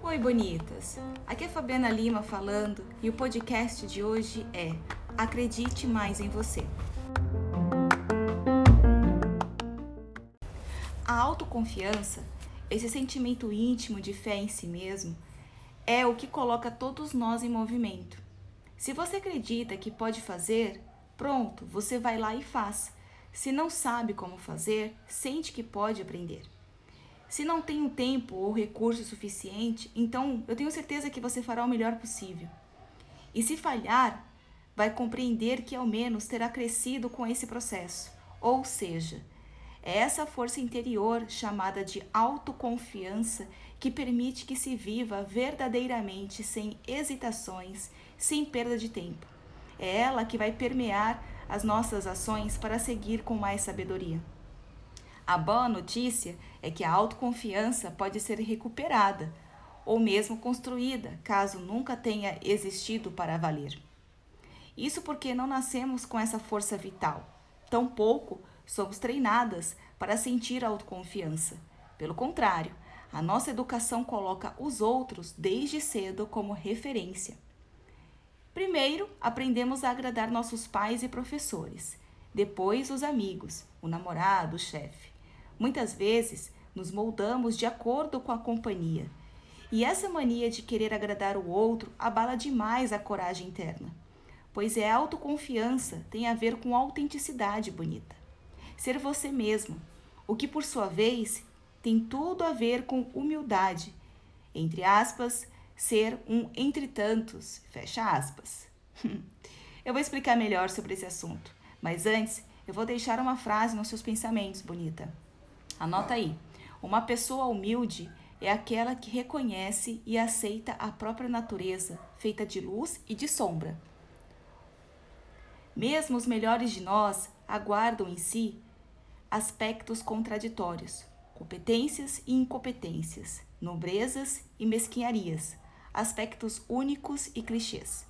Oi, bonitas! Aqui é Fabiana Lima falando e o podcast de hoje é Acredite Mais em Você. A autoconfiança, esse sentimento íntimo de fé em si mesmo, é o que coloca todos nós em movimento. Se você acredita que pode fazer, pronto, você vai lá e faz. Se não sabe como fazer, sente que pode aprender. Se não tem um tempo ou recurso suficiente, então eu tenho certeza que você fará o melhor possível. E se falhar, vai compreender que ao menos terá crescido com esse processo. Ou seja, é essa força interior chamada de autoconfiança que permite que se viva verdadeiramente sem hesitações, sem perda de tempo. É ela que vai permear as nossas ações para seguir com mais sabedoria. A boa notícia é que a autoconfiança pode ser recuperada ou mesmo construída, caso nunca tenha existido para valer. Isso porque não nascemos com essa força vital, tampouco somos treinadas para sentir autoconfiança. Pelo contrário, a nossa educação coloca os outros desde cedo como referência. Primeiro, aprendemos a agradar nossos pais e professores, depois os amigos, o namorado, o chefe. Muitas vezes, nos moldamos de acordo com a companhia. E essa mania de querer agradar o outro abala demais a coragem interna, pois é autoconfiança tem a ver com autenticidade bonita. Ser você mesmo, o que por sua vez tem tudo a ver com humildade, entre aspas, ser um entre tantos, fecha aspas. eu vou explicar melhor sobre esse assunto, mas antes eu vou deixar uma frase nos seus pensamentos, bonita. Anota aí. Uma pessoa humilde é aquela que reconhece e aceita a própria natureza, feita de luz e de sombra. Mesmo os melhores de nós aguardam em si aspectos contraditórios, competências e incompetências, nobrezas e mesquinharias, aspectos únicos e clichês.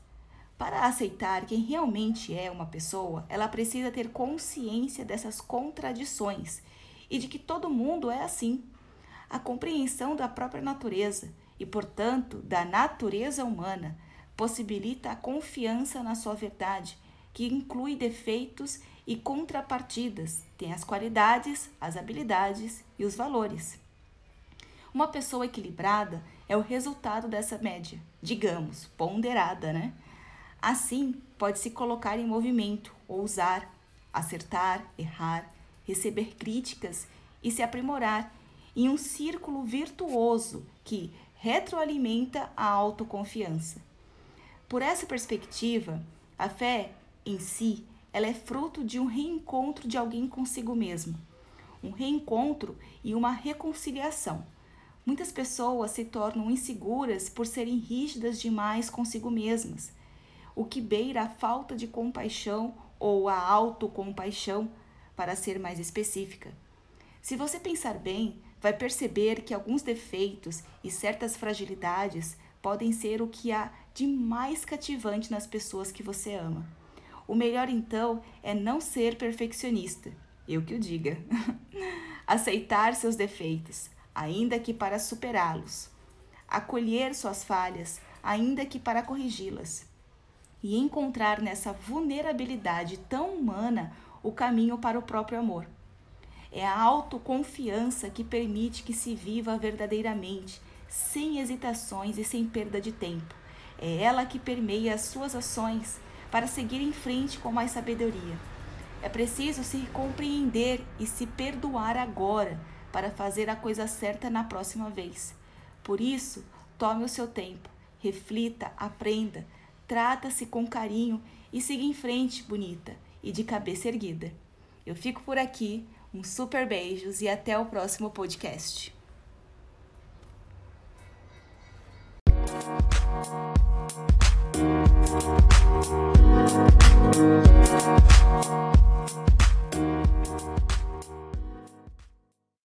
Para aceitar quem realmente é uma pessoa, ela precisa ter consciência dessas contradições e de que todo mundo é assim. A compreensão da própria natureza e, portanto, da natureza humana possibilita a confiança na sua verdade, que inclui defeitos e contrapartidas, tem as qualidades, as habilidades e os valores. Uma pessoa equilibrada é o resultado dessa média, digamos, ponderada, né? Assim, pode se colocar em movimento, ousar, acertar, errar, receber críticas e se aprimorar em um círculo virtuoso que retroalimenta a autoconfiança. Por essa perspectiva, a fé em si ela é fruto de um reencontro de alguém consigo mesmo, um reencontro e uma reconciliação. Muitas pessoas se tornam inseguras por serem rígidas demais consigo mesmas, o que beira a falta de compaixão ou a autocompaixão, para ser mais específica. Se você pensar bem, vai perceber que alguns defeitos e certas fragilidades podem ser o que há de mais cativante nas pessoas que você ama. O melhor então é não ser perfeccionista, eu que o diga. Aceitar seus defeitos, ainda que para superá-los. Acolher suas falhas, ainda que para corrigi-las. E encontrar nessa vulnerabilidade tão humana o caminho para o próprio amor. É a autoconfiança que permite que se viva verdadeiramente, sem hesitações e sem perda de tempo. É ela que permeia as suas ações para seguir em frente com mais sabedoria. É preciso se compreender e se perdoar agora para fazer a coisa certa na próxima vez. Por isso, tome o seu tempo, reflita, aprenda, trata-se com carinho e siga em frente, bonita, e de cabeça erguida. Eu fico por aqui, um super beijos e até o próximo podcast.